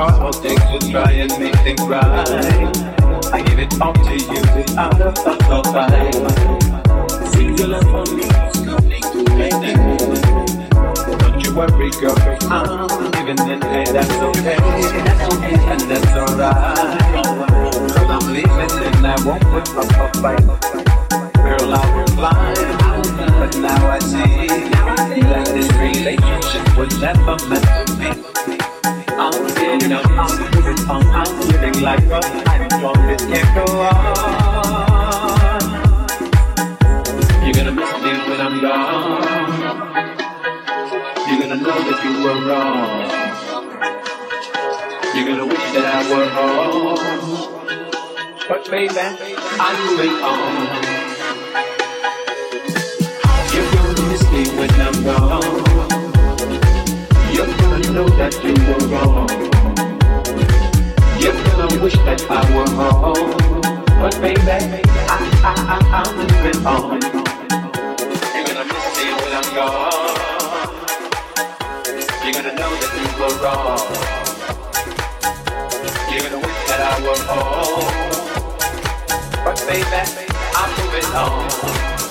Hard all day to try and make things right. I give it all to you without a or fight. Singular for me, nothing to make. Don't you worry, girl, I'm living in hey, that's okay, and that's alright. Cause I'm leaving and I won't put up a fight. Girl, I will climb, but now I see that this relationship was never meant to be. I'm up, I'm moving I'm feeling like this can't go on. You're gonna miss me when I'm gone. You're gonna know that you were wrong. You're gonna wish that I were. But baby, I'm moving on. You're gonna miss me when I'm gone know that you were wrong. You're gonna wish that I were home. But baby, I, I, I, I'm moving on. You're gonna miss me when I'm gone. You're gonna know that you were wrong. You're gonna wish that I were home. But baby, I'm moving on.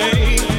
day.